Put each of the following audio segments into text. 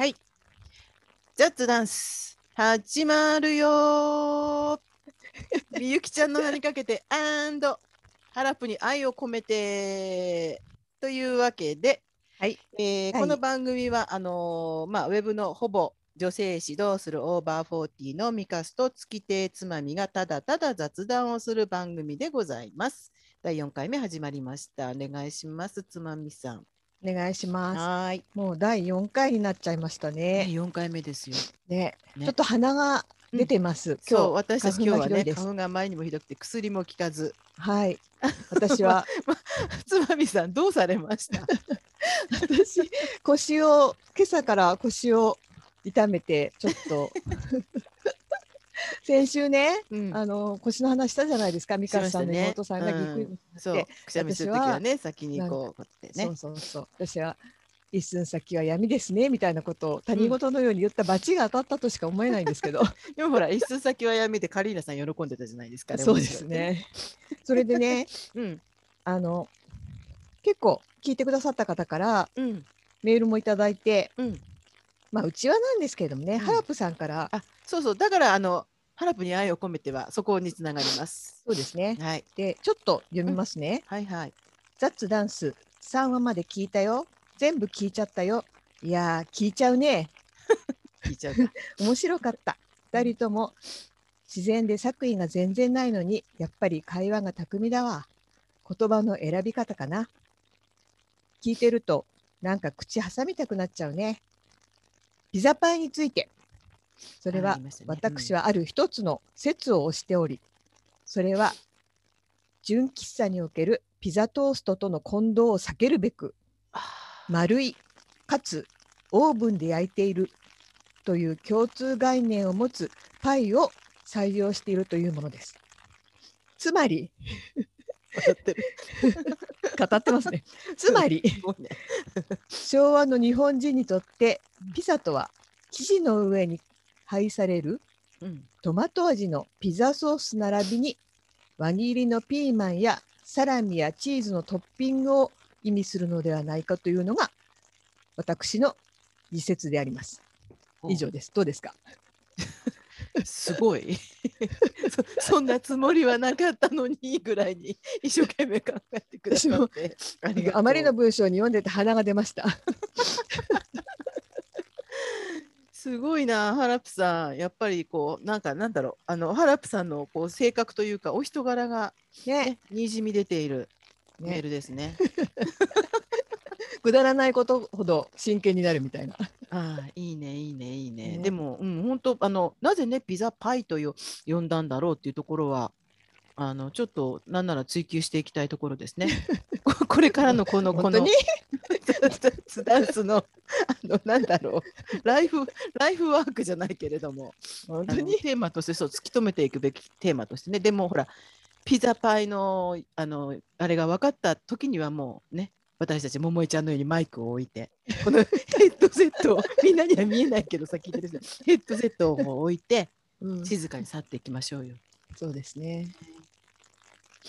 はい。ジャッツダンス、始まるよー。みゆきちゃんの名にかけて、アンド、ハラップに愛を込めて。というわけで、はい。えーはいこの番組は、あのーまあ、ウェブのほぼ女性誌どうするオーバーフォーティーのミカスと月亭つまみがただただ雑談をする番組でございます。第4回目始まりました。お願いします、つまみさん。お願いします。はーい。もう第4回になっちゃいましたね、ね。4回目ですよ。ね。ねちょっと鼻が出てます。そう、私たち今日はね、花粉がひどいです花粉があまりにもひどくて薬も効かず。はい。私は、つまみさん、どうされました？私、腰を、今朝から腰を痛めて、ちょっと、先週ね、うんあの腰の話したじゃないですか、美香さんの妹さんがぎっくりうんそうで、くしゃみするときはね、先にこう、こうやってねそう。そうそう。私は一寸先は闇ですねみたいなことを他人事のように言った罰が当たったとしか思えないんですけど、でもほら、一寸先はやめて、カリーナさん喜んでたじゃないですか。あれそうです。ね。それでね、うん、あの結構聞いてくださった方からうん、メールもいただいて、うん。まあうちはなんですけれどもね、うんハラプさんからあ、そうそう、だから、あの、ハラプに愛を込めては、そこにつながります。そうですね。はい、でちょっと読みますね。はい、はい。ザッツダンス3話まで聞いたよ。全部聞いちゃったよ。いやー聞いちゃうね。聞いちゃうか。面白かった。2人とも自然で作為が全然ないのにやっぱり会話が巧みだわ。言葉の選び方かな。聞いてるとなんか口挟みたくなっちゃうね。ピザパイについて。それは私はある一つの説を推しており、それは純喫茶におけるピザトーストとの混同を避けるべくあ丸いかつオーブンで焼いているという共通概念を持つパイを採用しているというものです。つまり。語ってますね。つまり。昭和の日本人にとってピザとは生地の上に配されるうん、トマト味のピザソース並びに輪切りのピーマンやサラミやチーズのトッピングを意味するのではないかというのが私の理説であります。以上です。どうですか？すごい そ。そんなつもりはなかったのにぐらいに一生懸命考えてくださって。あまりの文章に読んでて鼻が出ました。すごいな、ハラプさん。やっぱりこう、なんかなんだろう、あの、ハラプさんのこう性格というか、お人柄が、ねね、にじみ出ているメーねルですね。くだらないことほど真剣になるみたいな。ああ、いいね、いいね、いいね。ねでも、うん、本当、あの、なぜね、ピザパイとよ呼んだんだろうっていうところは、あの、ちょっと、なんなら追求していきたいところですね。こ これからのこの、この本当に、ダンスダンスの、あの、なんだろう、ライフ、ライフワークじゃないけれども、本あのテーマとしてそう突き止めていくべきテーマとしてね。でもほらピザパイのあのあれが分かった時にはもうね私たち桃井ちゃんのようにマイクを置いてこの ヘッドセットをみんなには見えないけどさ聞いてる人ヘッドセットを置いてうん。静かに去っていきましょうよ。そうですね。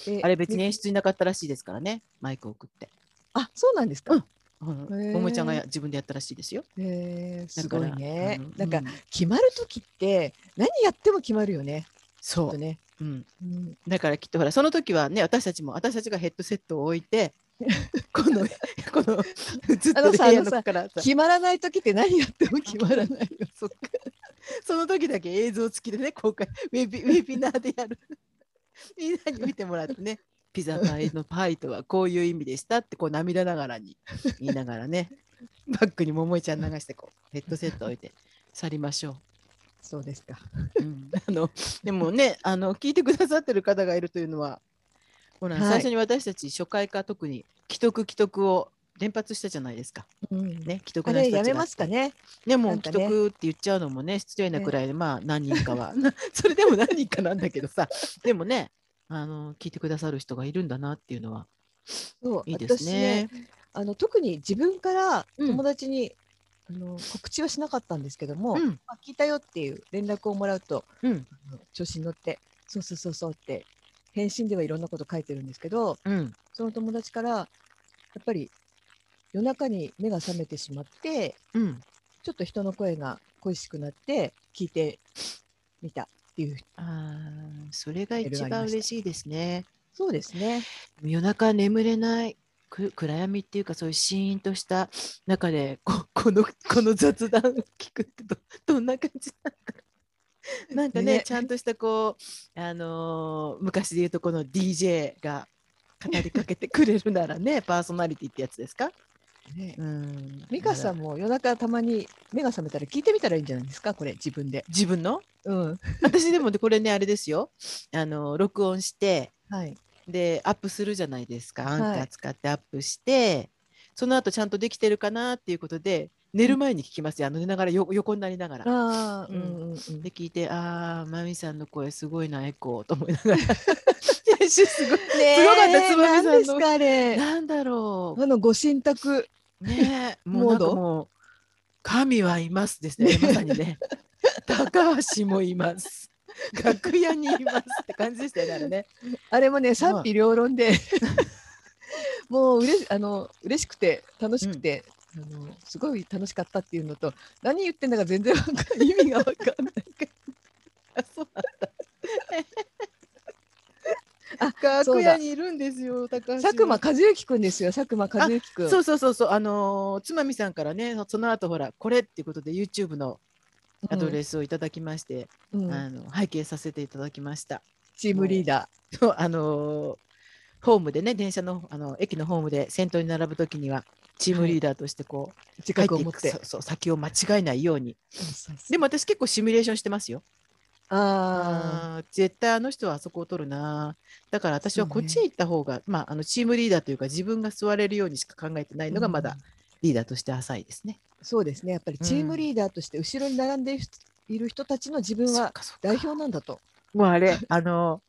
であれ別にね演出になかったらしいですからねマイクを送って。あ、そうなんですか。うんへー桃井ちゃんがや自分でやったらしいですよ。へーすごいね。なんかうん決まる時って何やっても決まるよね。そう。うん、うんだからきっとほらその時はね私たちも私たちがヘッドセットを置いて この このずっと部のからさ決まらない時って何やっても決まらないよ。そっか その時だけ映像付きでね公開ウェビウェビナーでやるみんなに見てもらってねピザパイのパイとはこういう意味でしたってこう涙ながらに言いながらね バッグに桃井ちゃん流してこうヘッドセット置いて去りましょう。そうですか。うん、あのでもねあの聞いてくださってる方がいるというのはほら、はい最初に私たち初回か特に既得既得を連発したじゃないですか。うんね既得あな人たちがれやめますかね。でも既得って言っちゃうのもね失礼なくらいで、まあ何人かは それでも何人かなんだけどさでもねあの聞いてくださる人がいるんだなっていうのはいいですね。私ねあの特に自分からうん。友達に、あの告知はしなかったんですけども、うん。まあ、聞いたよっていう連絡をもらうとうん。あの調子に乗ってそうそうそうそうって返信ではいろんなこと書いてるんですけどうん。その友達からやっぱり夜中に目が覚めてしまってうん。ちょっと人の声が恋しくなって聞いてみたいうあーそれが一番嬉しいですね。そうですね。夜中眠れないく暗闇っていうかそういうシーンとした中で ここのこの雑談を聞くってどどんな感じなんだろうなんかねねちゃんとしたこう、あのー昔で言うとこの DJ が語りかけてくれるならねパーソナリティってやつですか？ねうん、美香さんも夜中たまに目が覚めたら聞いてみたらいいんじゃないですか？これ自分で。自分の？うん。私でもねこれねあれですよあの録音してはい。でアップするじゃないですかアンカはいー使ってアップして、その後ちゃんとできてるかなっていうことで寝る前に聞きますよ、あの寝ながらよ横になりながら。ああ、ううんんうんうん。で聞いてああまみさんの声すごいなエコーと思いながら すごすごかったつばみさんの何ですかあれ。なんだろあのご神託。うねえもうもう神はいますですね。まさにね。高橋もいます。楽屋にいますって感じでしたよねあれね。あれもね賛否両論で もううれしあの嬉しくて楽しくて、あのすごい楽しかったっていうのと何言ってんだか全然意味がわかんない あそうなんだ。あ楽屋にいるんですよ、高橋。は。佐久間和之くんですよ佐久間和之くんそうそうそうそう、あのーつまみさんからね、その後ほら、これっていうことで YouTube のアドレスをいただきまして、うん。うんあの拝見させていただきました。チームリーダそうあのーホームでね、電車のあの駅のホームで先頭に並ぶときには、チームリーダーとしてこう、ー自入ってい。く覚を持って。そうそう先を間違えないように。でも私結構シミュレーションしてますよ。ああー絶対あの人はあそこを取るな。だから私はこっちへ行った方が、まああのチームリーダーというか自分が座れるようにしか考えてないーのがまだうんリーダーとして浅いですね。そうですね。やっぱりチームリーダーとして後ろに並んでいる人たちの自分は代表なんだと。もうあれ あの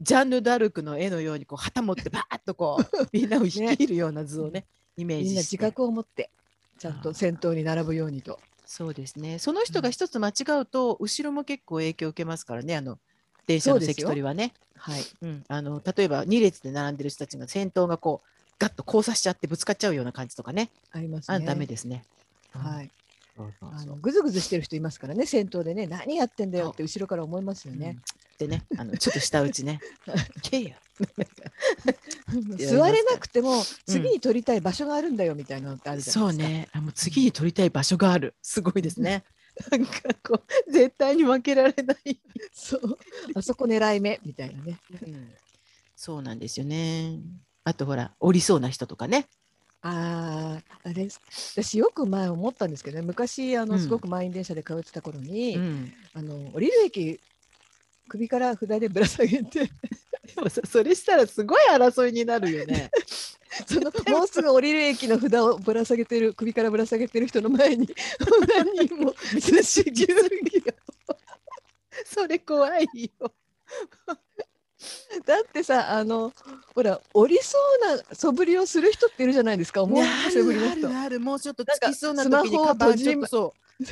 ジャンヌ・ダルクの絵のようにこう旗持ってバーッとこう みんなを率いるような図をねイメーみんな自ジして覚を持ってちゃんと先頭に並ぶようにと。そうですねその人が一つ間違うと後ろも結構影響を受けますからねあの電車の席取りはね。はい。うん、あの例えば2列で並んでる人たちが先頭がこうガッと交差しちゃってぶつかっちゃうような感じとかねありますね。あダメですね。はい。あのぐずぐずしてる人いますからね、先頭でね、何やってんだよって後ろから思いますよね。でね、あのちょっと下打ちね。けや。座れなくても次に取りたい場所があるんだよみたいなのってあるじゃそないうですか。ね。あもう次に取りたい場所がある。すごいですね。なんかこう絶対に負けられない。そう。あそこ狙い目みたいなね。うんそうなんですよね。あとほら降りそうな人とかね。ああ、あれ、私よく前思ったんですけどね、昔あうんのすごく満員電車で通ってた頃に、うんあの降りる駅首から札でぶら下げて、でもさそれしたらすごい争いになるよね。そのもうすぐ降りる駅の札をぶら下げてる首からぶら下げてる人の前に 何人も寿司牛それ怖いよ。だってさあのほら降りそうな素振りをする人っているじゃないですか思わあぬ素振りるの人あるあるもうちょっとつきそうな時にカバンちょっとそう。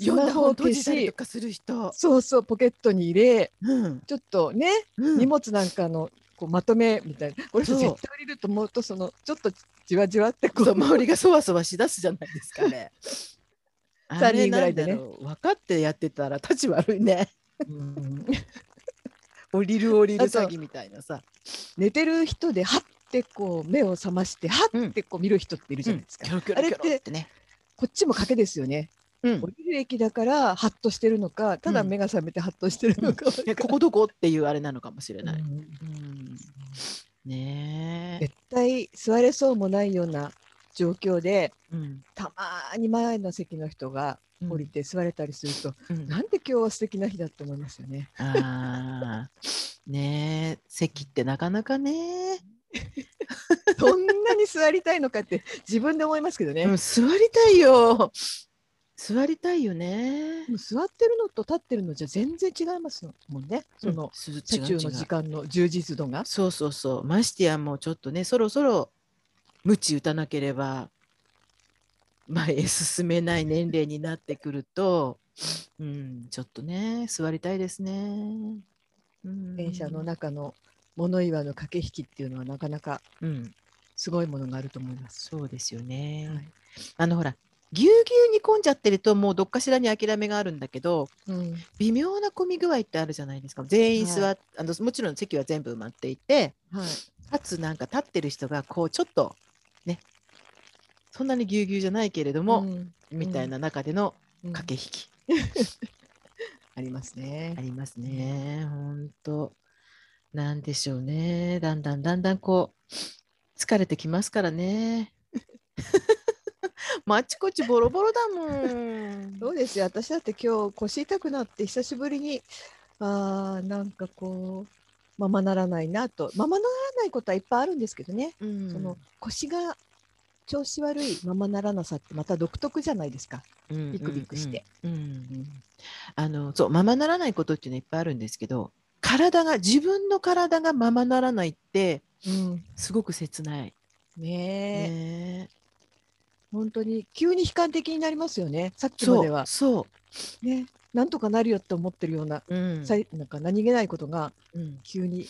スマホを消しとかする人。そうそうポケットに入れうん。ちょっとね、うん荷物なんかのこうまとめみたいなこれ絶対降りると思うとそのちょっとじわじわってこう周りがそわそわしだすじゃないですかね。あ 三れ人ぐらいでね分かってやってたら立ち悪いね。うん降りる降りる詐欺みたいなさ。寝てる人ではってこう目を覚ましてはってこう見る人っているじゃないですか、キョロキョロキョロってね。こっちも賭けですよねうん降りる駅だからハッとしてるのかただうん目が覚めてハッとしてるのかわかんここどこっていうあれなのかもしれない。うんうんねえ。絶対座れそうもないような状況でうんたまに前の席の人が降りて座れたりすると、うんなんで今日は素敵な日だって思いますよね。ああ。ねえ席ってなかなかね。そんなに座りたいのかって自分で思いますけどね。うん座りたいよ。座りたいよね。座ってるのと立ってるのじゃ全然違いますもんね。その車中の時間の充実度が。そうそうそう。ましてやもうちょっとね、そろそろ鞭打たなければ前へ進めない年齢になってくると、うん、ちょっとね、座りたいですね。うん電車の中の物言わぬ駆け引きっていうのはなかなかうん、すごいものがあると思います。そうですよね。はいあのほら、ぎゅうぎゅうに混んじゃってるともうどっかしらに諦めがあるんだけどうん。微妙な混み具合ってあるじゃないですか。全員座っ、はあのもちろん席は全部埋まっていてはい。かつなんか立ってる人がこうちょっとねそんなにぎゅうぎゅうじゃないけれども、うん。みたいな中でのうん。駆け引き、ありますね。あ。りますね。本当。なんでしょうね。だんだんだんだんこう疲れてきますからね。まああちこちボロボロだもん。そうですよ。私だって今日腰痛くなって久しぶりにあーなんかこうままならないなとままならないことはいっぱいあるんですけどね、うんその腰が調子悪いままならなさってまた独特じゃないですか。うんビクビクして。うんうんうんあのそうままならないことっていうのはいっぱいあるんですけど体が自分の体がままならないってうん、すごく切ない。ねえ、ね本当に急に悲観的になりますよね。さっきまではそねなんとかなるよって思ってるような、う。うんなんか何気ないことがうん急に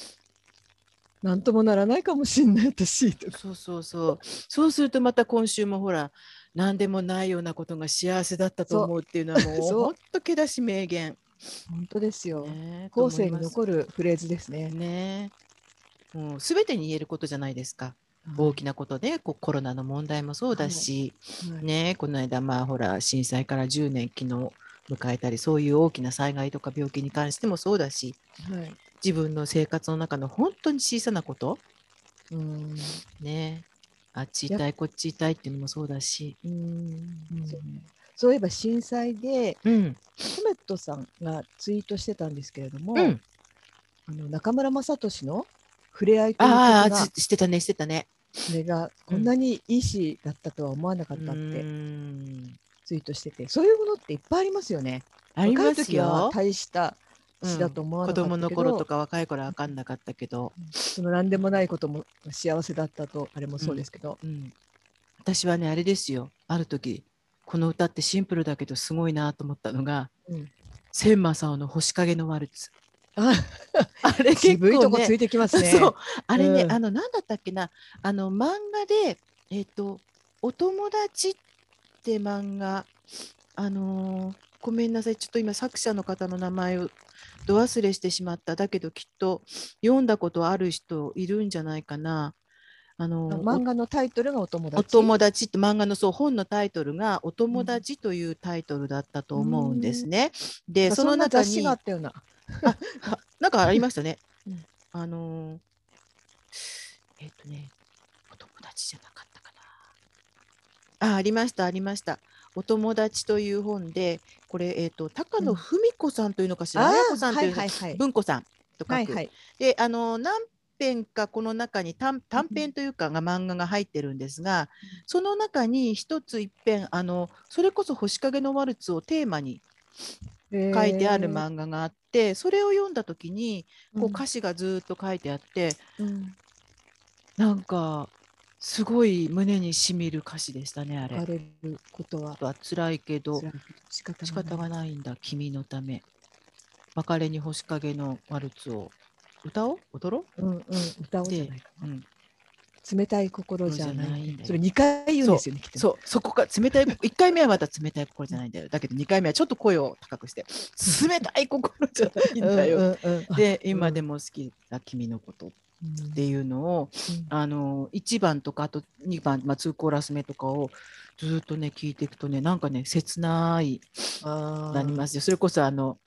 なんともならないかもしんない私とか。そうそうそう。そうするとまた今週もほら何でもないようなことが幸せだったと思うっていうのはもうそうほんとけだし名言。本当ですよ。ね後世にる残るフレーズですね。ね。もう全てに言えることじゃないですか。大きなことでこうコロナの問題もそうだし、はい。ねこの間まあほら震災から10年昨日迎えたりそういう大きな災害とか病気に関してもそうだしはい。自分の生活の中の本当に小さなことうん。ねあっち痛いこっち痛いっていうのもそうだし、うん。うん。そういえば震災でうん。コメットさんがツイートしてたんですけれども、うん、あの中村雅俊の「触れ合い」というああしてたねしてたね。それがこんなにいい詩だったとは思わなかったっうてん。ツイートしててそういうものっていっぱいありますよね。あります若い時はよ。大した詩だと思わなかったけど、子供の頃とか若い頃は分かんなかったけど、その何でもないことも幸せだったとあれもそうですけど、うん、私はねあれですよ。ある時この歌ってシンプルだけどすごいなと思ったのがうん。千正雄の星影のワルツ。ああれ結渋いと構ねこついてきますね。そう。あれね、うん。あの何だったっけな。あの漫画でえっ、とお友達って漫画あのーごめんなさい。ちょっと今作者の方の名前をど忘れしてしまった。だけどきっと読んだことある人いるんじゃないかな。あのー漫画のタイトルがお友達。お友達って漫画のそう本のタイトルが「お友達」というタイトルだったと思うんですね。でその中にな。んかありましたね。うんあのーえっ、とね、お友達じゃなかったかな。あ、ありました、ありました。お友達という本で、これ、えっ、と、高野うん文子さんというのかしら、あ綾子さんとはいいう、はいはい。文子さんと書く。はいはい。で、あのー何編かこの中に短短編というかが漫画が入ってるんですが、その中に一つ一編あのそれこそ星影のワルツをテーマに書いてある漫画があって、それを読んだ時にこう歌詞がずっと書いてあって、うん。なんかすごい胸にしみる歌詞でしたねあれ。れることは。は辛いけど仕方がい。ないんだ君のため。別れに星影のワルツを。歌おう？踊ろう？んうん歌おうじゃないか、う、うん、冷たい心じゃなないそれ二回言うんですよね。そうそこか冷たい1回目はまた冷たい心じゃないんだよ。だけど2回目はちょっと声を高くして冷たい心じゃないんだよ、うんうんうん。でうん。今でも好きだ君のことっうんていうのをあの1番とかあと2番、まあ、2コーラス目とかをずっとね聞いていくとねなんかね切ないなりますよ。それこそあの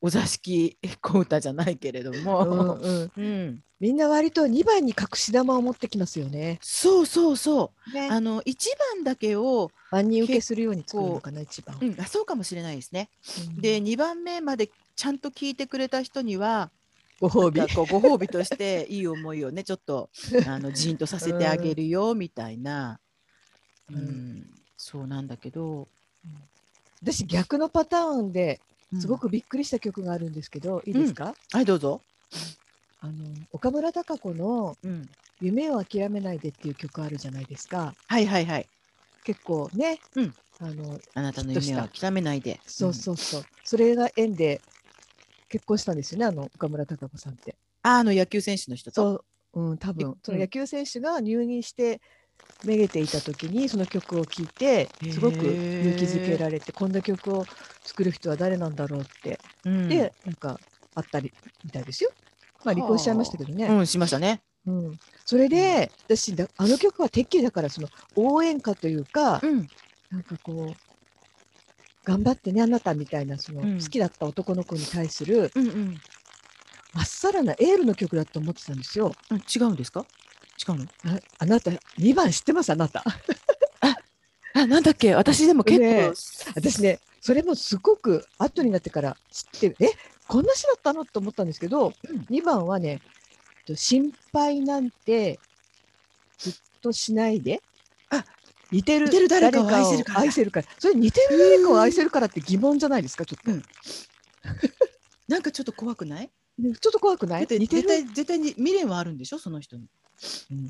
お座敷 小歌じゃないけれどうんも、うん。うん。みんな割と2番に隠し玉を持ってきますよね。そうそうそう。ね。あの1番だけを、万人受けするように作るのかな一番。うん、あそうかもしれないですね。うん。で2番目までちゃんと聞いてくれた人にはご褒美。ご褒美としていい思いをねちょっとあの ジーンとさせてあげるよみたいな、ううん。ん。そうなんだけど、私逆のパターンでうんすごくびっくりした曲があるんですけど、いいですか？はいどうぞ。あの岡村孝子のうん、「夢を諦めないで」っていう曲あるじゃないですか。はいはいはい。結構ね、うん。あのあなたの夢を諦めないで。そうそうそう、それが縁で結婚したんですよねあの岡村孝子さんって。ああの野球選手の人と？そう、うん、多分。そのうん野球選手が入院してめげていた時にその曲を聴いてすごく勇気づけられてこんな曲を作る人は誰なんだろうって、うんでなんかあったりみたいですよ。まあ離婚しちゃいましたけどね。うんしましたね。うん、それで私だあの曲はてっきりだからその応援歌というか、うんなんかこう頑張ってねあなたみたいなそのうん好きだった男の子に対するうんうんまっさらなエールの曲だと思ってたんですよ。うん違うんですか？違うの？ああなた2番知ってますあなた。あなんだっけ？私でも結構、ね私ねそれもすごく後になってから知ってえこんな詩だったの？と思ったんですけど、うん。2番はねと心配なんてずっとしないであ似てる似てる誰かを愛せるから。愛せるから。それ似てる誰かを愛せるからって疑問じゃないですか？ちょっと、うん。なんかちょっと怖くない？ねちょっと怖くない？絶対絶対に未練はあるんでしょ？その人に、うん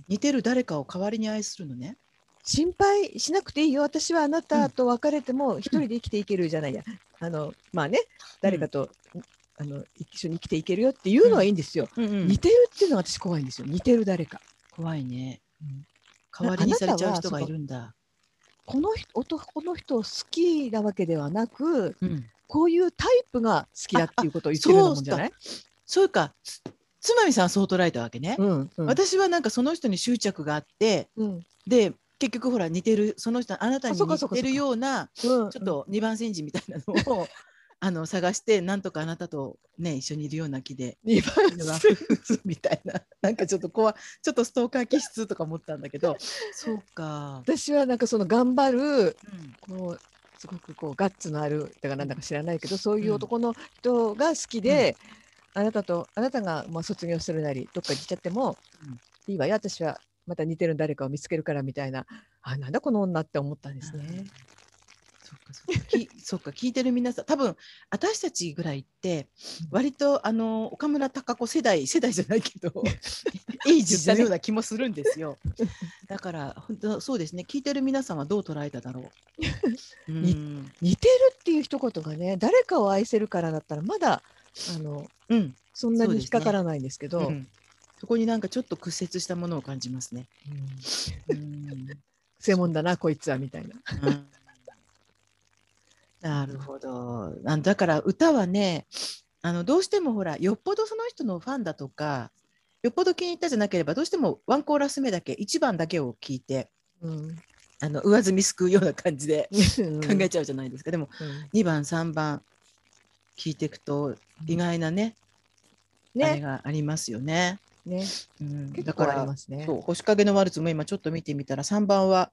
似てる誰かを代わりに愛するのね。心配しなくていいよ。私はあなたと別れても一人で生きていけるじゃないや、あのまあね誰かと、あの一緒に生きていけるよっていうのはいいんですよ、うんうん似てるっていうのが私怖いんですよ。似てる誰か。怖いね。うん。代わりにされちゃう人がいるんだ。この人男の人を好きなわけではなくうん。こういうタイプが好きだっていうことを言ってるようなもんじゃない？そうか。つつまみさんはそう捉えたわけね。うんうん。私はなんかその人に執着があってうん。で結局ほら似てるその人あなたに似てるようなうんちょっと二番煎じみたいなのを あの探してなんとかあなたとね一緒にいるような気で二番いるわ夫婦みたいな。なんかちょっと怖い。ちょっとストーカー気質とか思ったんだけど。そうか、私はなんかその頑張るうん。こうすごくこうガッツのあるだからなんだか知らないけどそういう男の人が好きで、あなたとあなたがまあ卒業するなりどっかに行っちゃっても、うん。いいわよ私はまた似てる誰かを見つけるからみたいなあなんだこの女って思ったんですね。そっかそっか。き そっか聞いてる皆さん多分私たちぐらいって割とあの岡村孝子世代 世代じゃないけどいい時代のような気もするんですよ。だから本当そうですね。聞いてる皆さんはどう捉えただろう。似てるっていう一言がね誰かを愛せるからだったらまだあのうんそんなに引っかからないんですけどうんそこになんかちょっと屈折したものを感じますね。うんうんくせ者だなこいつはみたいな。うんなるほど。あだから歌はね、あのどうしてもほら、よっぽどその人のファンだとか、よっぽど気に入ったじゃなければ、どうしてもワンコーラス目だけ、1番だけを聞いて、うんあの上積みすくうような感じで考考えちゃうじゃないですか。でも、うん2番、3番聞いていくと、意外なね、あれねがありますよね。ね。うん、だから、ね。そう星影のワルツも今ちょっと見てみたら3番は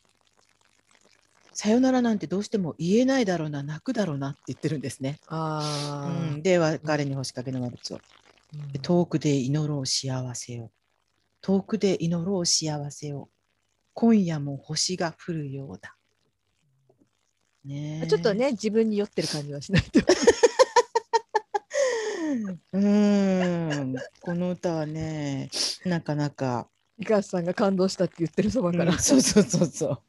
「さよならなんてどうしても言えないだろうな泣くだろうな」って言ってるんですね。ああ、うん、で別れに星影のワルツを。うん。で遠くで祈ろう幸せを。遠くで祈ろう幸せを。今夜も星が降るようだ。ね。えちょっとね自分に酔ってる感じはしないと。うーん。この歌はねなかなか、井川さんが感動したって言ってるそばから、うんそうそうそうそう。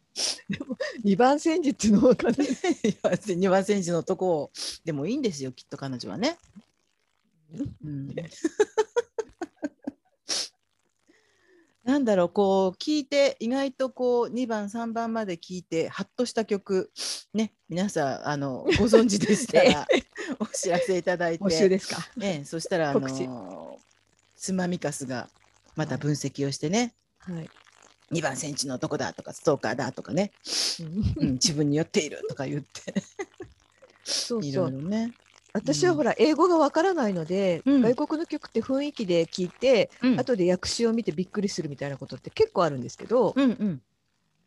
二番煎じっていうのはかなり二番選手のとこでもいいんですよきっと彼女はね。うん、なんだろうこう聞いて意外とこう2番3番まで聞いてハッとした曲ね皆さんあの ご存知でしたらお知らせいただいて、募集ですか？ね、そしたらあのつまみかすがまた分析をしてね、はい。2番センチの男だとかストーカーだとかね、うんうん、自分に酔っているとか言ってい そうそう。ろいろね。私はほら英語がわからないので、うん外国の曲って雰囲気で聞いて、うん後で訳詞を見てびっくりするみたいなことって結構あるんですけど、うんうん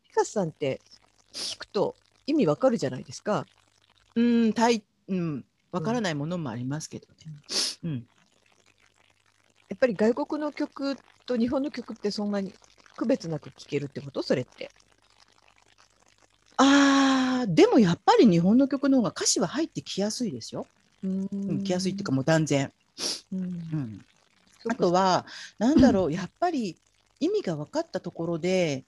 ピカスさんって聞くと意味わかるじゃないですか。うん、たい、うん、わからないものもありますけどね。うん、やっぱり外国の曲と日本の曲ってそんなに区別なく聴けるってこと？それって。ああ、でもやっぱり日本の曲の方が歌詞は入ってきやすいですよ。ううん、きやすいっていうかもう断然。うんうん、あとは、なんだろう、やっぱり意味が分かったところで。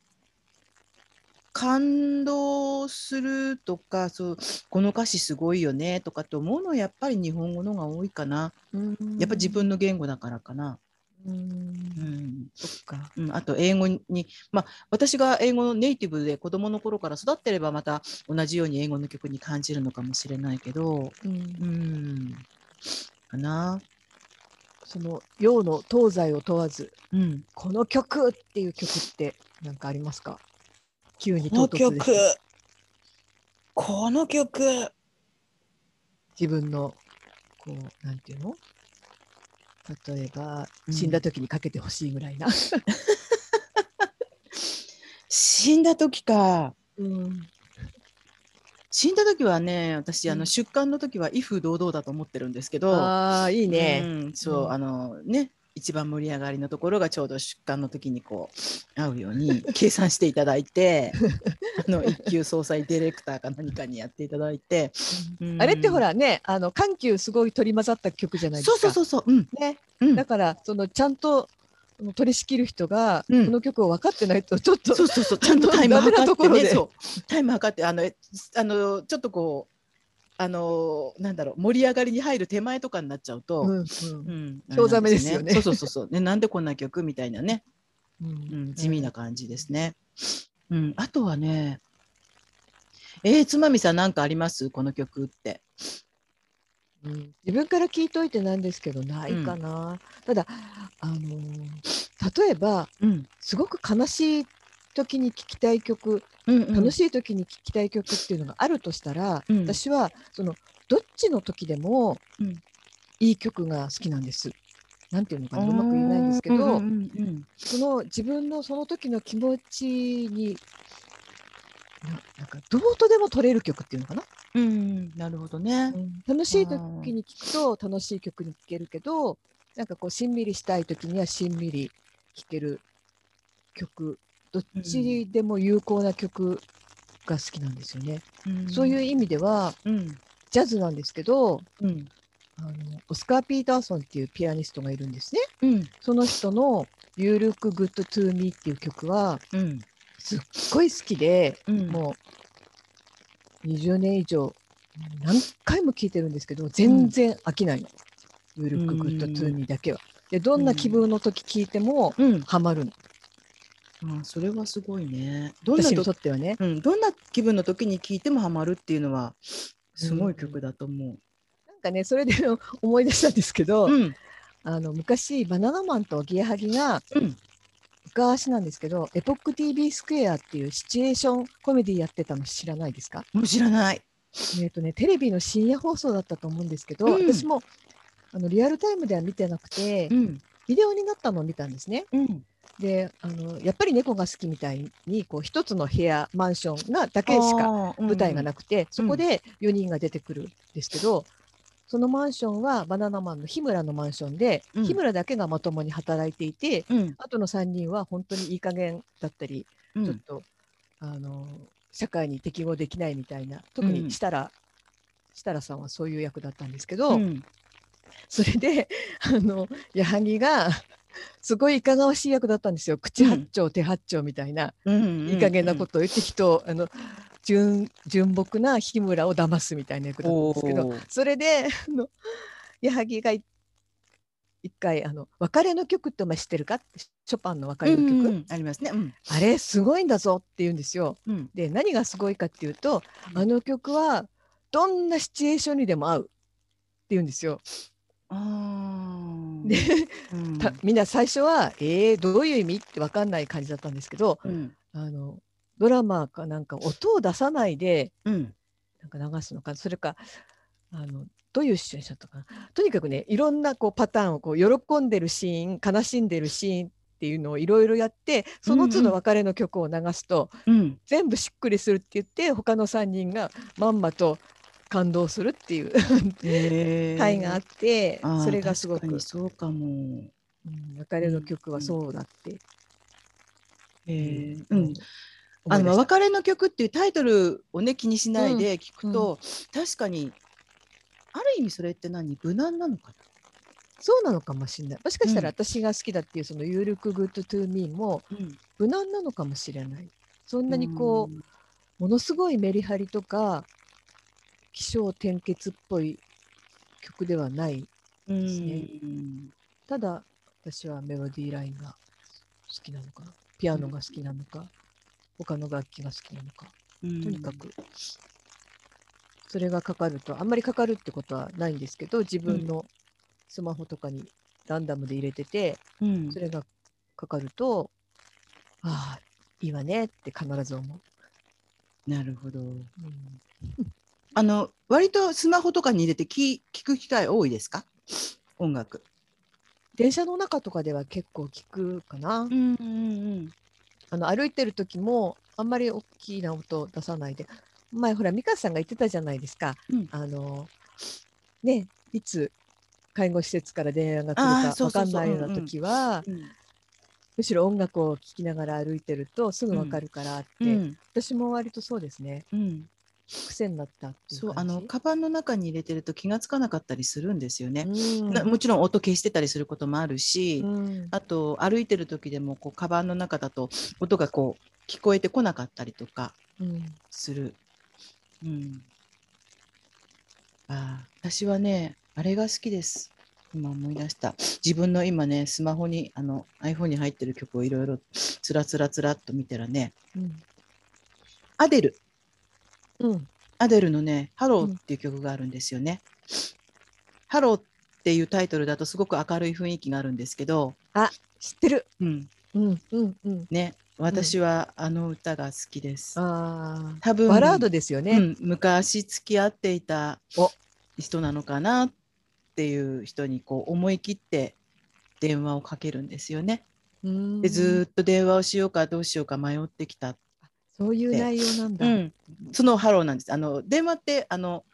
感動するとかそうこの歌詞すごいよねとかって思うのはやっぱり日本語の方が多いかなうんやっぱ自分の言語だからかな。うん。ん。そっか。うん、あと英語に、まあ、私が英語のネイティブで子供の頃から育ってればまた同じように英語の曲に感じるのかもしれないけど、うん。うん、かな。その洋の東西を問わずうん、この曲っていう曲って何かありますか？急にこの唐突です。曲、この曲、自分のこうなんていうの？例えばうん死んだ時にかけてほしいぐらいな。死んだ時か。うん死んだ時はね、私、あうんの出棺の時は威風堂々だと思ってるんですけど、ああいいね。うん、そう、うんあのね、一番盛り上がりのところがちょうど出棺の時にこう合うように計算していただいて、あの一級総裁ディレクターか何かにやっていただいて、うん。あれってほらねあの緩急すごい取り混ざった曲じゃないですか。そうそうそうそう、うん、ね、うん。だからそのちゃんと取り仕切る人が、うん。この曲を分かってないとちょっとそうそうそう、ちゃんとタイム測ってね、タイム測って、あの、えあの、ちょっとこう。あの、なんだろう、盛り上がりに入る手前とかになっちゃうと。うんうん。うん興ざめですよね。そうそうそうそう、ね、なんでこんな曲みたいなね、うん。うん、地味な感じですね。うん、あとはね。えー、つまみさん、なんかあります、この曲って。うん。自分から聞いといてなんですけどないかな、ただあのー例えばうん、すごく悲しい時に聴きたい曲、うん、うん。楽しい時に聴きたい曲っていうのがあるとしたら、うん。私はそのどっちの時でもうん。いい曲が好きなんです。なんていうのかなうまく言えないんですけど、うんうんうん。その自分のその時の気持ちにななんかどうとでも取れる曲っていうのかな、うん、うん、なるほどね。楽しい時に聴くと楽しい曲に聴けるけどなんかこうしんみりしたい時にはしんみり聴ける曲どっちでも有効な曲が好きなんですよね。うんそういう意味ではうん、ジャズなんですけどうん、あのオスカー・ピーターソンっていうピアニストがいるんですね。うん、その人の「You Look Good to Me」っていう曲はうん、すっごい好きで、うん、もう20年以上何回も聴いてるんですけど全然飽きないの。You Look Good to Me だけは。でどんな気分の時聴いてもうん、ハマるの。あ、それはすごいね。どんなととってはね。うん、どんな気分の時に聴いてもハマるっていうのはすごい曲だと思う。なんかねそれで思い出したんですけど、うん、あの昔バナナマンとギエハギがうん、昔なんですけどエポック TV スクエアっていうシチュエーションコメディやってたの知らないですか？もう知らない。えっ、とねテレビの深夜放送だったと思うんですけど、うん私もあのリアルタイムでは見てなくて、うん、ビデオになったのを見たんですね。うん、であのやっぱり猫が好きみたいにこう一つの部屋マンションがだけしか舞台がなくて、そこで4人が出てくるんですけど、そのマンションはバナナマンの日村のマンションで、うん。日村だけがまともに働いていてうん、あとの3人は本当にいい加減だったり、うん、ちょっとあの社会に適合できないみたいな特うんに設楽、設楽さんはそういう役だったんですけど、うん、それであの矢作が すごいいかがわしい役だったんですよ。口八丁、手八丁みたいな。うん、いい加減なことを言って人あの純純朴な日村を騙すみたいな役だったんですけどそれであの矢作がい一回あの「別れの曲ってお前知ってるか?」ってショパンの別れの曲、うんうん。ありますね。うん、あれすごいんだぞって言うんですよ。うん、で何がすごいかっていうと、うん。あの曲はどんなシチュエーションにでも合うって言うんですよ。で、うん。たみんな最初は「えー、どういう意味?」って分かんない感じだったんですけどうん、あのドラマかなんか音を出さないでうん、なんか流すのかそれかあのどういうシチュエーションとかとにかくねいろんなこうパターンをこう喜んでるシーン悲しんでるシーンっていうのをいろいろやってその都うんうん度別れの曲を流すと、うん、全部しっくりするって言って他の3人がまんまと感動するっていう 回があってあーそれがすごく。そうかも。うん別れの曲はそうだって。へー。ううん。ん、あの別れの曲っていうタイトルをね気にしないで聞くと、確かにある意味それって何？無難なのかそうなのかもしれない。もしかしたらうん。私が好きだっていうその You Look Good to Me もな。うん、無難なのかもしれない。そんなにこう、ものすごいメリハリとか起承転結っぽい曲ではない。うん、ですねただ私はメロディーラインが好きなのかなピアノが好きなのか、他の楽器が好きなのかととにかくそれがかかるとあんまりかかるってことはないんですけど自分のスマホとかにランダムで入れてて、うんそれがかかるとああいいわねって必ず思う。なるほど。うんあの割とスマホとかに入れて聞聞く機会多いですか？音楽。電車の中とかでは結構聞くかな。うんうんうん。あの歩いてる時もあんまり大きな音出さないで前ほら美香さんが言ってたじゃないですか、うんあのねいつ介護施設から電話が来るか分かんないような時はうんむしろ音楽を聴きながら歩いてるとすぐ分かるからって、うん私も割とそうですねうん。癖になったっていうそうあのカバンの中に入れてると気がつかなかったりするんですよね。うんなもちろん音消してたりすることもあるし、うんあと歩いてる時でもこうカバンの中だと音がこう聞こえてこなかったりとかうんする。うん。ああ、私はね、あれが好きです。今思い出した。自分の今ね、スマホに、あの iPhone に入ってる曲をいろいろつらつらつらっと見たらね、うんアデル、うんアデルのね、ハロうんーっていう曲があるんですよね。ハローっていうタイトルだとすごく明るい雰囲気があるんですけど、知ってるうん、うんうんうんね、私はあの歌が好きです。あ多分ーバラードですよね、うん、昔付き合っていたお人なのかなっていう人にこう思い切って電話をかけるんですよね。うんでずーっと電話をしようかどうしようか迷ってきた。そういう内容なんだ、うん、そのハローなんです。あの電話ってあの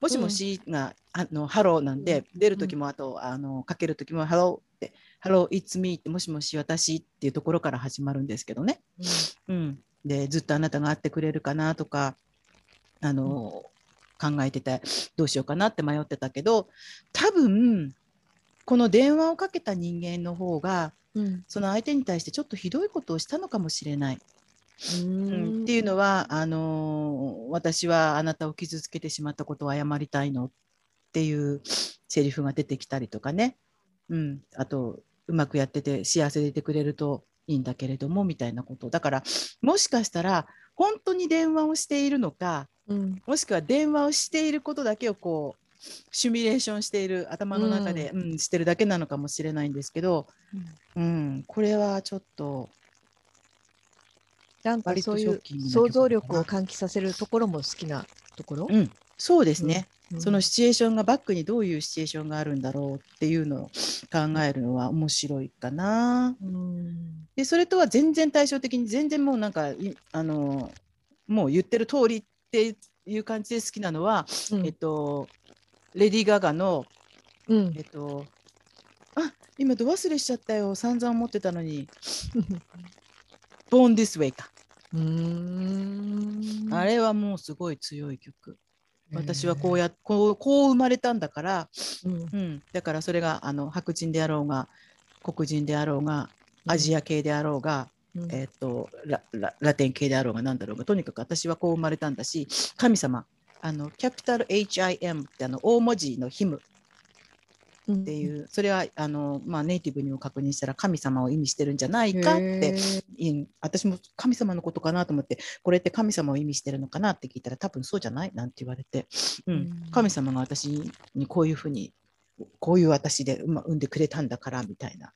もしもしが、あのハローなんで、うん。出る時もあとあのかける時もハローってハロー it's me ってもしもし私っていうところから始まるんですけどね。うん、でずっとあなたが会ってくれるかなとかあの、考えててどうしようかなって迷ってたけど多分この電話をかけた人間の方がうん。その相手に対してちょっとひどいことをしたのかもしれない、ううんん。っていうのはあの私はあなたを傷つけてしまったことを謝りたいのっていうセリフが出てきたりとかね、うん、あとうまくやってて幸せでいてくれるといいんだけれどもみたいなこと。だからもしかしたら本当に電話をしているのかうん。もしくは電話をしていることだけをこうシミュレーションしている頭の中で、うん。してるだけなのかもしれないんですけど、うん、これはちょっとなんかそういう想像力を喚起させるところも好きなところ、うん、そうですね、うん。そのシチュエーションがバックにどういうシチュエーションがあるんだろうっていうのを考えるのは面白いかな。うん。でそれとは全然対照的に全然もうなんかいあのもう言ってる通りっていう感じで好きなのは、うん。えっとレディー・ガガのうん。えっとあ今ど忘れしちゃったよ。散々思ってたのに「Born This Way か」うーん。あれはもうすごい強い曲。私はこうやこうこう生まれたんだから、うん。うん、だからそれがあの白人であろうが黒人であろうがアジア系であろうが、うん。えー、とラララテン系であろうが何だろうがとにかく私はこう生まれたんだし神様あのキャピタル HIM ってあの大文字のヒムっっていう。それはあの、まあ、ネイティブにも確認したら神様を意味してるんじゃないかってい私も神様のことかなと思ってこれって神様を意味してるのかなって聞いたら多分そうじゃない？なんて言われて、うん。うん。神様が私にこういうふうにこういう私で、まあ、産んでくれたんだからみたいな。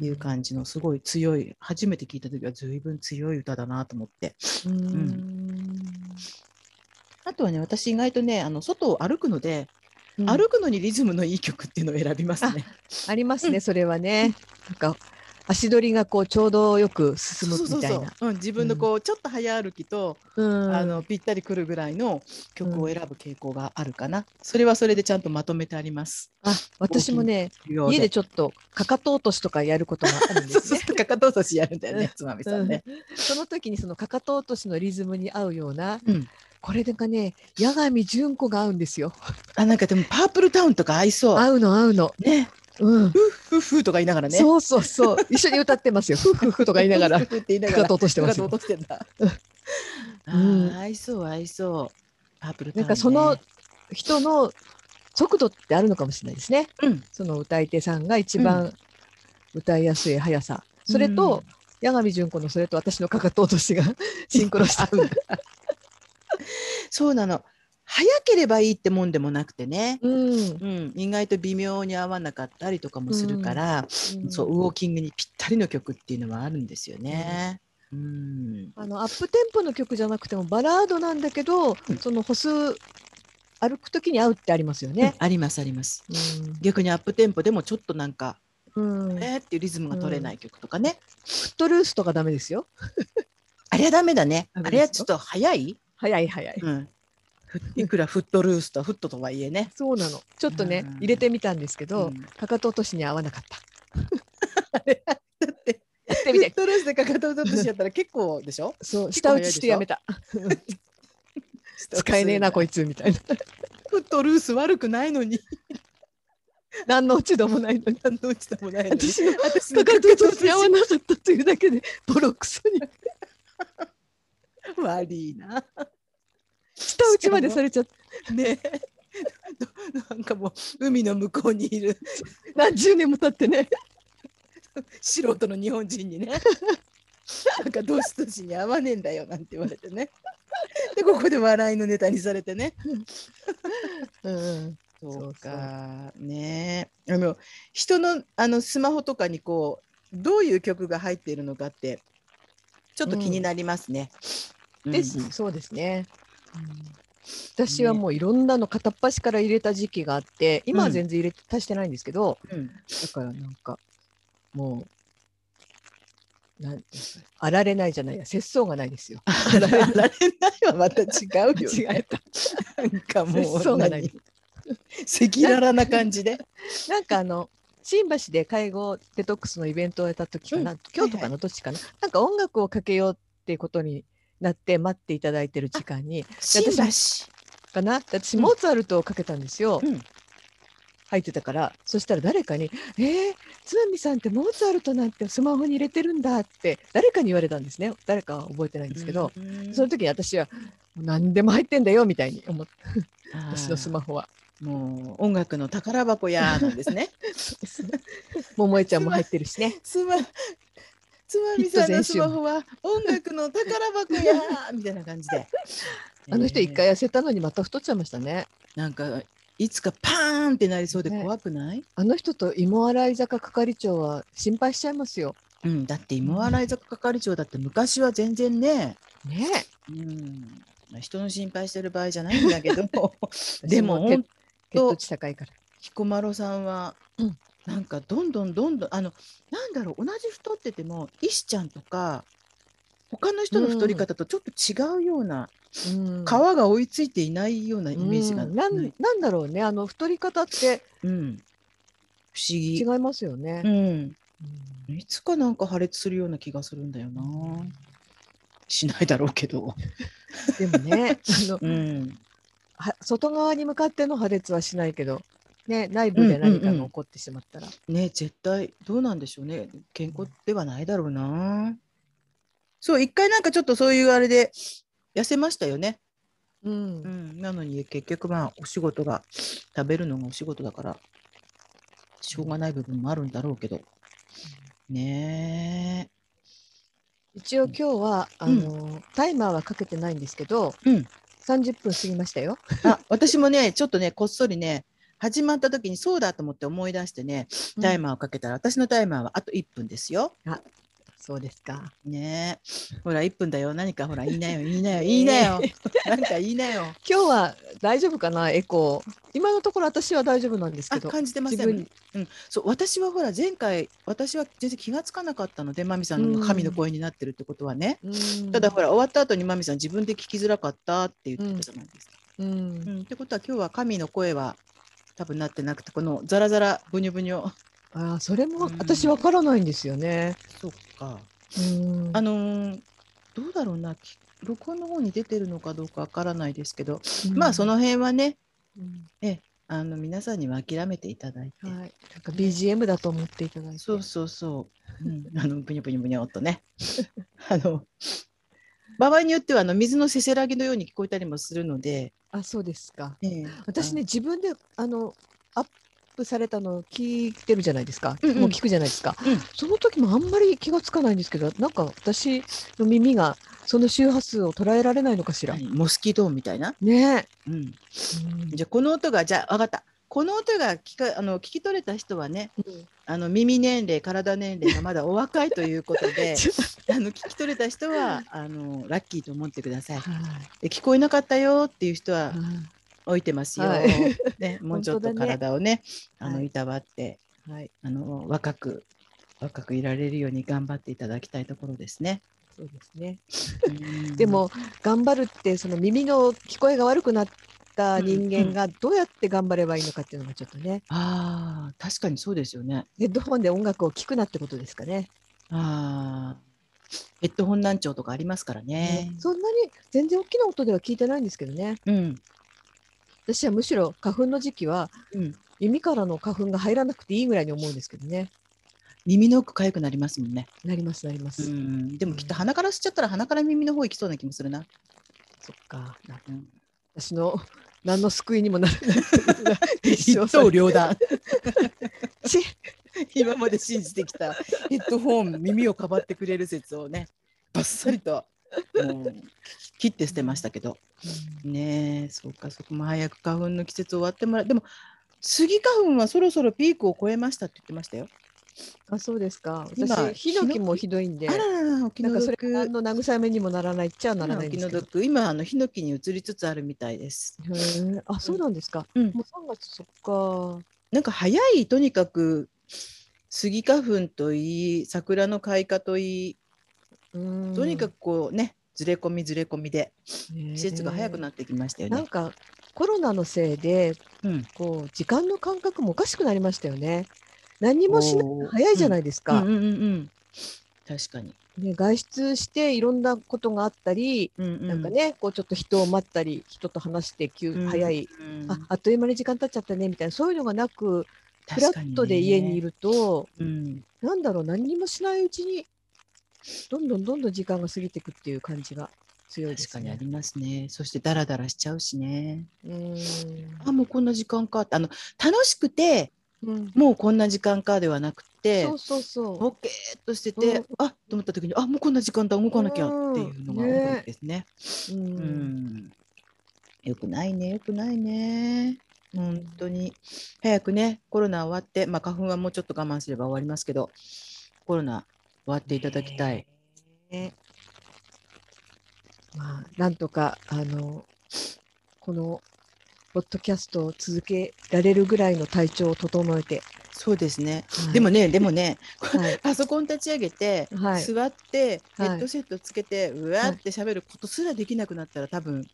いう感じのすごい強い初めて聞いた時は随分強い歌だなと思って。うん。あとはね私意外とねあの外を歩くので、うん歩くのにリズムのいい曲っていうのを選びますね。ありますね、うんそれはね。なんか足取りがこうちょうどよく進むみたいうな。自分のこう、ちょっと早歩きと、うんあのぴったりくるぐらいの曲を選ぶ傾向があるかな、それはそれでちゃんとまとめてあります。あ私もね家でちょっとかかと落としとかやることがあるんですね。そうそうかかと落としやるんだよね、つまみさんね。その時にそのかかと落としのリズムに合うような、うんこれがね八神純子が合うんですよ。あなんかでもパープルタウンとか合いそう。合うの合うの。ね、うん。ふっふとか言いながらね。そうそうそう。一緒に歌ってますよ。ふふふとか言いながらふっふって言いなかかがらと落としてます。落としてんだ。あうんー合いそう合いそう。パープルタウン、ね。なんかその人の速度ってあるのかもしれないですね。うんその歌い手さんが一番歌いやすい速さそれと、八神純子のそれと私のかかと落としが シンクロした そうなの。早ければいいってもんでもなくてね、うん、うん、意外と微妙に合わなかったりとかもするから、そうウォーキングにぴったりの曲っていうのはあるんですよね。うん。あのアップテンポの曲じゃなくてもバラードなんだけど、うん。その歩数歩くときに合うってありますよね。ありますあります。うん。逆にアップテンポでもちょっとなんか、うん、フえーっていうリズムが取れない曲とかね。ットルースとかダメですよ。あれはダメだね。あれはちょっと早い、早い早い。うん、ふいくらフットルースとフットとはいえね。そうなの。ちょっとね、うん入れてみたんですけど、うんかかと落としに合わなかった。あれだってやってみて。フットルースでかかと落としやったら結構でしょ？そう、下打ちしてやめた。使えねえな、こいつみたいな。フットルース悪くないのに。何の落ち度もないのに。何のうちでもないのに。私の私かかと落としに合わなかったというだけで、ボロクソに。悪いな。下打ちまでされちゃって、ね。なんかもう海の向こうにいる。何十年も経ってね。素人の日本人にね。なんかどうしどしに合わねえんだよなんて言われてね。でここで笑いのネタにされてね。うん。そうか。ね。えあの人のあのスマホとかにこうどういう曲が入っているのかってちょっと気になりますね。です、うん。そうですね。私はもういろんなの片っ端から入れた時期があって、今は全然入れ足してないんですけど、うんだからなんかもうなんあられないじゃないや節操がないですよ。あられないはまた違うよ、ね。間 違えた。なんかもう節操がない何？赤裸々な感じで？なんかあの新橋で介護デトックスのイベントをやった時かな、うん京都かなどっちかな、なんか音楽をかけようっていうことになって待っていただいてる時間に新橋。かな？私うん。モーツァルトをかけたんですよ、うん。入ってたから。そしたら誰かに「えー、津波さんってモーツァルトなんてスマホに入れてるんだ」って誰かに言われたんですね。誰かは覚えてないんですけど、うんその時に私は「もう何でも入ってんだよ」みたいに思って私のスマホは。もう音楽の宝箱やなん ですね。桃江ちゃんも入ってるしね。つまみさんのスマホは音楽の宝箱や みたいな感じで。あの人一回痩せたのにまた太っちゃいましたね。なんかいつかパーンってなりそうでね怖くない？あの人と芋洗い坂係長は心配しちゃいますよ。うんだって芋洗坂係長だって昔は全然ね。ねうん。まあ人の心配してる場合じゃないんだけど え。でも血糖値高いから。彦摩呂さんは、うんなんかどんどんどんどんあのなんだろう同じ太ってても石ちゃんとか他の人の太り方とちょっと違うような、うん。皮が追いついていないようなイメージがうん。な、んなんだろうねあの太り方ってうん、不思議。違いますよね。う。ん、うん。いつかなんか破裂するような気がするんだよな。しないだろうけど、でもねあのうん、は外側に向かっての破裂はしないけど、ね、内部で何かが起こってしまったら、ね絶対どうなんでしょうね。健康ではないだろうな。そう一回なんかちょっとそういうあれで痩せましたよね。うん。うん、なのに結局まあお仕事が食べるのがお仕事だからしょうがない部分もあるんだろうけど。ね一応今日はあの、タイマーはかけてないんですけど、うん。30分過ぎましたよ。えあ私もねちょっとねこっそりね始まった時にそうだと思って思い出してねタイマーをかけたら、私のタイマーはあと1分ですよ。そうですか。ね。えほら1分だよ。何かほら 言いなよ。言いなよ。言いなよ。何か言いなよ。今日は大丈夫かな？エコー。今のところ私は大丈夫なんですあけど。感じてません。自分うん、そう私はほら前回私は全然気がつかなかったのでマミさんの神の声になってるってことはね、うん。ただほら終わった後にマミさん自分で聞きづらかったって言ってたじゃないですか。うん。うん。ってことは今日は神の声は多分なってなくてこのザラザラブニュブニュあーそれもうん私わからないんですよね。そっか。うん。あのーどうだろうなき録音の方に出てるのかどうかわからないですけど、まあその辺はねうん。あの皆さんには諦めていただいて、はい、なんか BGM だと思っていただいて。そうそうそう、うん、あのブニュブニュブニュっとね。あの場合によってはあの水のせせらぎのように聞こえたりもするので、あ、そうですか。ええ私ね、自分であのアップされたのを聞いてるじゃないですか、うんうん。もう聞くじゃないですか、うん。その時もあんまり気がつかないんですけどなんか私の耳がその周波数を捉えられないのかしら、何？モスキートーンみたいな？ね。うん、え、うん。じゃあこの音がじゃあ分かった。この音が聞かあの聞き取れた人はね、うん。あの耳年齢、体年齢がまだお若いということで、あの聞き取れた人はあのラッキーと思ってください。はい。で聞こえなかったよっていう人ははい置いてますよ。はい。ね、もうちょっと体をね、あはい。のいたわって、はい、あの若く若くいられるように頑張っていただきたいところですね。そうですね。うん。でも頑張るってその耳の聞こえが悪くなった人間がどうやって頑張ればいいのかっていうのがちょっとね、ああ確かにそうですよね。ヘッドホンで音楽を聴くなってことですかね。ああヘッドホン難聴とかありますからね。そんなに全然大きな音では聞いてないんですけどね。うん私はむしろ花粉の時期はうん、耳からの花粉が入らなくていいぐらいに思うんですけどね。耳の奥痒くなりますもんね。なりますなりまうす。ん、でもきっと鼻から吸っちゃったら鼻から耳の方行きそうな気もするな。そっか。うん、私の何の救いにもならない一刀両断。ち今まで信じてきたヘッドホン耳をかばってくれる説をねバッサリともう切って捨てましたけどねえそうかそこも早く花粉の季節終わってもらうでもスギ花粉はそろそろピークを超えましたって言ってましたよ。あそうですか。今私ヒノキ？もひどいんで。あらお気なんかそれの毒が何の慰めにもならないっちゃならないんですけど。今あのヒノキに移りつつあるみたいです。へえあ、そうなんですか。うんもう3月そっか。なんか早いとにかくスギ花粉といい桜の開花といいうんとにかくこうねずれ込みずれ込みで季季節が早くなってきましたよね。なんかコロナのせいでうんこう時間の感覚もおかしくなりましたよね。何にもしない早いじゃないですか、うん。うんうんうん確かに。ね。外出していろんなことがあったり、うんうん。なんかねこうちょっと人を待ったり人と話して急、うん。早い。うん。ああっという間に時間経っちゃったねみたいなそういうのがなくフラットで家にいると、うん。なんだろう何にもしないうちにどんどんどんどん時間が過ぎていくっていう感じが強いですね。確かにあ。りますね。そしてダラダラしちゃうしね。うーん。あもうこんな時間か。あの楽しくてうんもうこんな時間かではなくてそうそうそう。ボケーっとしてて、うんあと思った時にあもうこんな時間だ動かなきゃっていうのが多いですね。ううんんよくないねよくないね。本当に早くねコロナ終わって、まあ、花粉はもうちょっと我慢すれば終わりますけどコロナ終わっていただきたい。ねまあ、なんとか、あの、この、ポッドキャストを続けられるぐらいの体調を整えて。そうですね、はいでもねでもね、はい。パソコン立ち上げて、はい座ってヘはいッドセットつけて、うわーって喋ることすらできなくなったら多分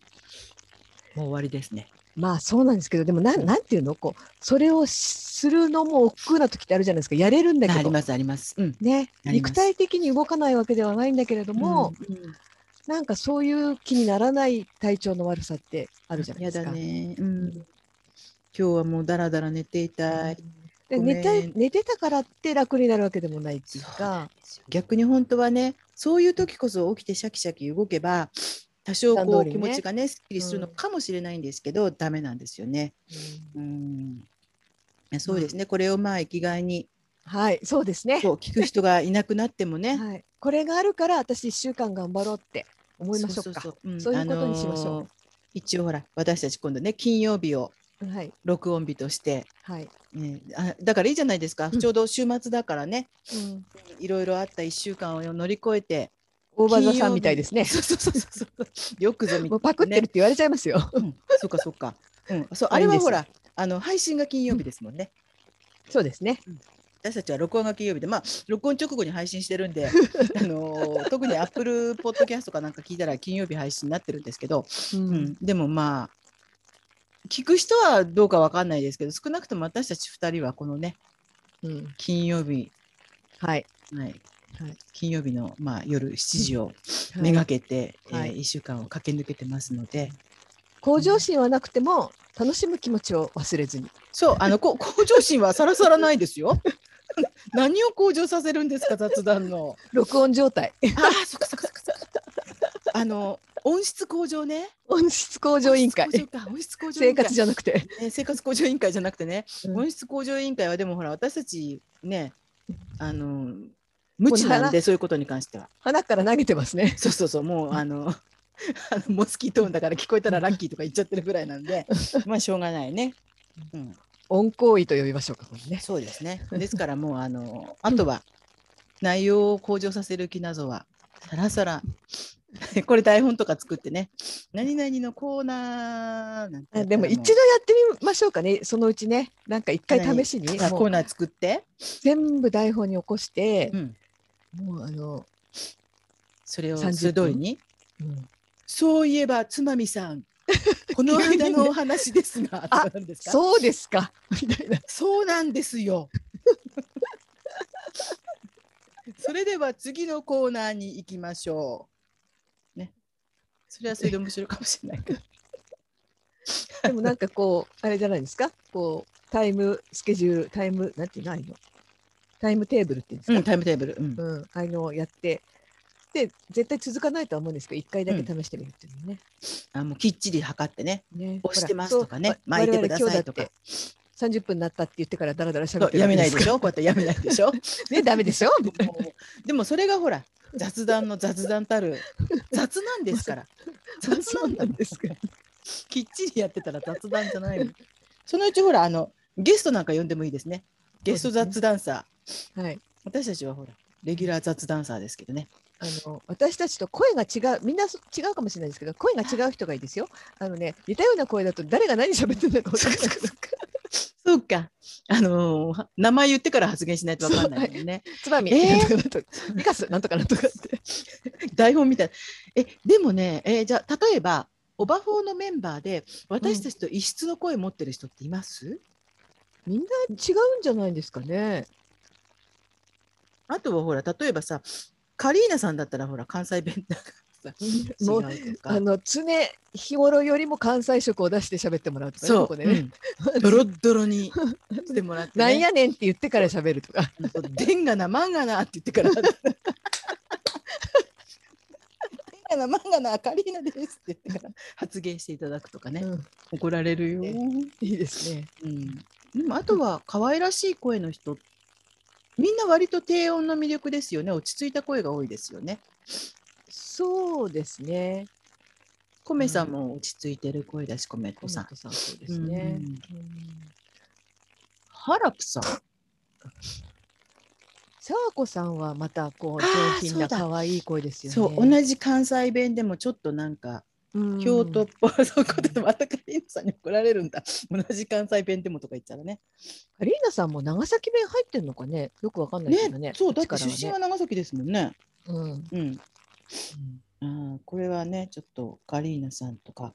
もう終わりですね。まあ、そうなんですけど、でも、なん、なんていうの？こう、それをするのも億劫な時ってあるじゃないですか。やれるんだけど。ありますあります。うん。ね、肉体的に動かないわけではないんだけれども、うんうんなんかそういう気にならない体調の悪さってあるじゃないやですか。だね、うん。今日はもうだらだら寝ていたい。で寝たい寝てたからって楽になるわけでもないっていうか、逆に本当はねそういう時こそ起きてシャキシャキ動けば多少こう、気持ちがねすっきりするのうんかもしれないんですけど、ダメなんですよね。うんいやそうですね、これをまあ生きがいにはい、そうですね。こう聞く人がいなくなってもね。はい、これがあるから私1週間頑張ろうって思いましょうか。そういうことにしましょう。あのー一応ほら私たち今度ね金曜日をはい、録音日として、はい、ね、あだからいいじゃないですか、うん。ちょうど週末だからねうん、いろいろあった1週間を乗り越えて大場座さんみたいですね。そうそうそうそうよくぞみもうパクってるって言われちゃいますよ。うん、そうかそうか。うん、そうあれはほらあの配信が金曜日ですもんね。そうですね。私たちは録音が金曜日で、まあ 録音直後に配信してるんで、あのー特にアップルポッドキャストかなんか聞いたら金曜日配信になってるんですけど、ううん。ん、でもまあ聞く人はどうかわかんないですけど、少なくとも私たち二人はこのねうん。金曜日、はい、はい、はい。金曜日のまあ夜7時をはい。めがけて、はい。えー、1週間を駆け抜けてますので、向上心はなくても楽しむ気持ちを忘れずに。そう、あの、こ 向上心はさらさらないですよ。何を向上させるんですか、雑談の。録音状態。ああ、そっかそっかそっか。あの、温室向上ね。温室向上委員会温室向上生活じゃなくて、ね、生活向上委員会じゃなくてね、うん温室向上委員会はでもほら私たちねあの無知なんでそういうことに関しては花から投げてますね。そうそうそうもうあのあのモスキートーンだから聞こえたらラッキーとか言っちゃってるぐらいなんで まあしょうがないね。うん、温行為と呼びましょうか、ね。そうですね。ですからもうあのあとは内容を向上させる気なぞはさらさら これ台本とか作ってね何々のコーナーなんてでも一度やってみましょうかね、そのうちね、なんか一回試しに、コーナー作って、全部台本に起こしてう、ん、もうあの、それを30それ通りに。うん。そういえばつまみさんこの間のお話ですが とかなんですか？そうですかみたいな。そうなんですよ。それでは次のコーナーに行きましょう。ね。それはそれで面白いかもしれないけど。でもなんかこう、あれじゃないですか、こう、タイムスケジュール、タイム、なんていうの？あのタイムテーブルっていうんですか、うん、タイムテーブル。うん。うん、あのをやって、で、絶対続かないとは思うんですけど、一回だけ試してみるっていうのね。あもうきっちり測ってね。ね押してますとかね巻いてくださいとかって30分になったって言ってからダラダラそう喋ってやめないでしょょこうやってやめないでしょ？ね、ダメでしょ？でもそれがほら、雑談の雑談たる。雑なんですから。雑なんですか。きっちりやってたら雑談じゃないの。そのうちほら、あの、ゲストなんか呼んでもいいですね。ゲスト雑ダンサー。はい。私たちはほら、レギュラー雑ダンサーですけどね。あの私たちと声が違うみんなそ違うかもしれないですけど声が違う人がいいですよ。あのね似たような声だと誰が何喋ってるのか分からなそうか。あのー名前言ってから発言しないとわかんないもんね。つまみ、えー？なんとかなんとかミカスなんとかなんとかって。台本みたいな。え、でもね、えーじゃあ、例えば、オバフォーのメンバーで、私たちと異質の声持ってる人っています、みんな違うんじゃないですかね。あとはほら、例えばさ、カリーナさんだったらほら、関西弁だからさ、もう。あの常日頃よりも関西色を出して喋ってもらうとかね、そう、ここでね。うん ドロッドロにしてもらって、ね。なんやねんって言ってから喋るとか。でんがな、まんがなって言ってから。でんがな、まんがな、カリーナですって言ってから発言していただくとかね。うん怒られるよ。ねいいですね。うん、でもあとは可愛らしい声の人みんな割と低音の魅力ですよね。落ち着いた声が多いですよね。そうですね。コメさんも落ち着いてる声だしコメットさんさんそうですね。ハラプさん。さわこさんはまたこう上品な可愛い声ですよね。そう同じ関西弁でもちょっとなんかうん京都っぽい、そういうことでまたカリーナさんに怒られるんだ。同じ関西弁でもとか言っちゃうね。カリーナさんも長崎弁入ってんのかね？よくわかんないけどね。ねそうだって力出身は長崎ですもんね。うん。うん。あーこれはねちょっとカリーナさんとか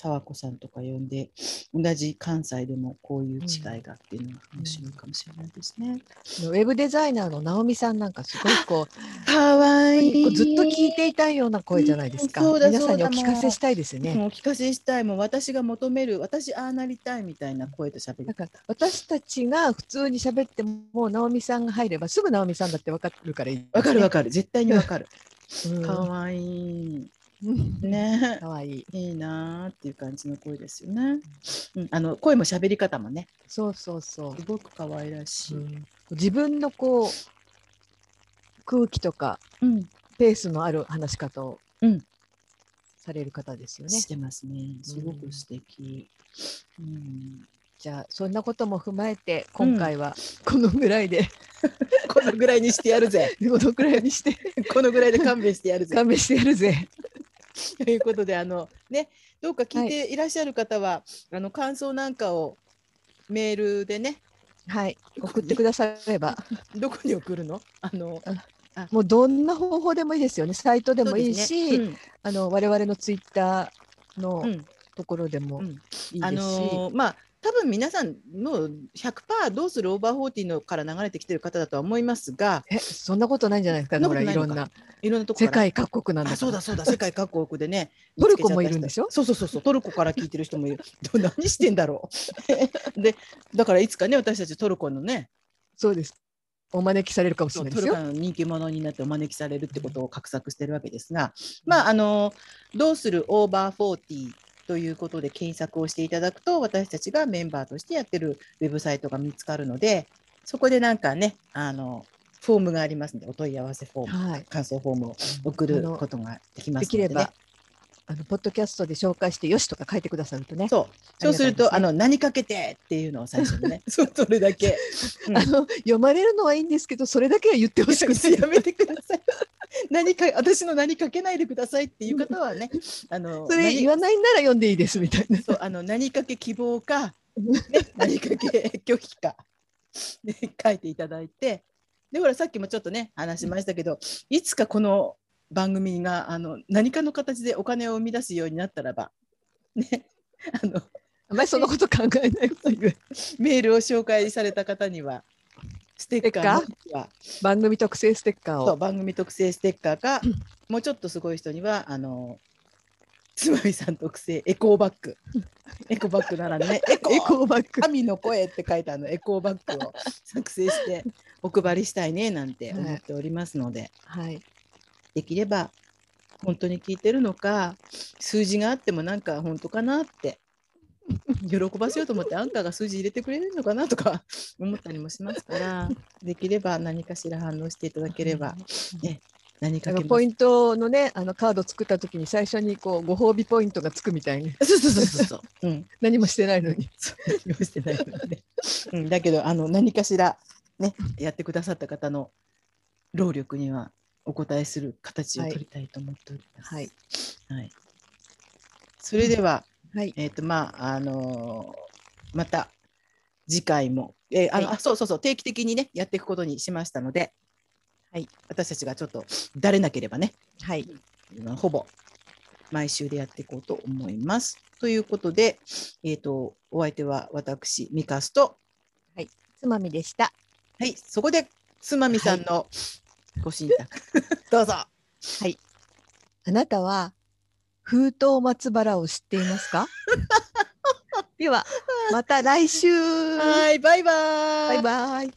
沢子さんとか呼んで同じ関西でもこういう違いがっていうのが面白いかもしれないですね。ウェブデザイナーの直美さんなんかすごいこかわう、いこうずっと聞いていたいような声じゃないですか。うんそうだ皆さんにお聞かせしたいですよね。お聞かせしたいもう私が求める私ああなりたいみたいな声と喋りなんか私たちが普通に喋っても直美さんが入ればすぐ直美さんだってわかるからいい、わかるわかる絶対にわかる。うんかわいいうんねかわいい。いいなーっていう感じの声ですよね。うん、あの声も喋り方もねそうそうそうす。ごく可愛らしい。うん自分のこう空気とかうんペースのある話し方をうんされる方ですよね。してますね。すごく素敵。うん、じゃあそんなことも踏まえて今回はこのぐらいで、このぐらいにしてやるぜ。このぐらいにしてこのぐらいで勘弁してやるぜ。勘弁してやるぜ。ということで、あのね、どうか聞いていらっしゃる方は、あの感想なんかをメールでね、はい。送ってくだされば。どこに送るの？あのもうどんな方法でもいいですよね。サイトでもいいし、あの我々のツイッターのうんうん。ところでもうん。いいですし、あのーまあ多分皆さんの100%どうするオーバーフォーティーのから流れてきてる方だとは思いますが、えそんなことないんじゃないですかそんなほことないろんな。いろんなとこ世界各国なんだそうだそうだ。世界各国でね トルコもいるんでしょ？そうそうそうそう。トルコから聞いてる人もいる。ど何してんだろう。でだからいつかね私たちトルコのね。そうです。お招きされるかもしれないですよ。トルカの人気者になってお招きされるってことを画策してるわけですが、まああのどうするオーバーフォーティーということで検索をしていただくと私たちがメンバーとしてやってるウェブサイトが見つかるのでそこでなんかねあのフォームがありますのでお問い合わせフォーム、はい。感想フォームを送ることができますので、ね、できれば、あのポッドキャストで紹介してよしとか書いてくださるとね。そうそうするとああの何かけてっていうのを最初にね そうそれだけ、うんあの読まれるのはいいんですけど、それだけは言ってほしくて。やめてください。何か私の何かけないでくださいっていう方はね、あのそれ何言わないなら読んでいいですみたいな。そうあの何かけ希望か、ね、何かけ拒否か、ね、書いていただいて、でほらさっきもちょっとね話しましたけど、いつかこの番組があの何かの形でお金を生み出すようになったらば、ね、あのあんまりそんなこと考えないこと言う。メールを紹介された方にはステッカー番組特製ステッカーを。番組特製ステッカーか、もうちょっとすごい人にはあのつまみさん特製エコーバッグ。エコバッグならね エコエコーバッグ。神の声って書いたあのエコーバッグを作成してお配りしたいねなんて思っておりますので、はい。できれば本当に聞いてるのか数字があってもなんか本当かなって喜ばせようと思ってアンカーが数字入れてくれるのかなとか 思ったりもしますからできれば何かしら反応していただければね何かポイントのね、あのカード作った時に最初にこうご褒美ポイントがつくみたいに そうそうそうそうそう。うん。何もしてないのに。用意してないので、ね。うん。だけどあの何かしらねやってくださった方の労力にはお答えする形を取りたいと思っております。はい。はい。それでは、はい。えっ、とまああのーまた次回も、えーあのはいあそうそうそう定期的にねやっていくことにしましたので、はい。私たちがちょっとだれなければねはい。まあほぼ毎週でやっていこうと思います。ということで、えっ、と、お相手は私、ミカスと、つまみでした。はい、そこで、つまみさんのご神託、どうぞ。はい。あなたは封筒松原を知っていますか？では、また来週。はい、バイバーイ。バイバイ。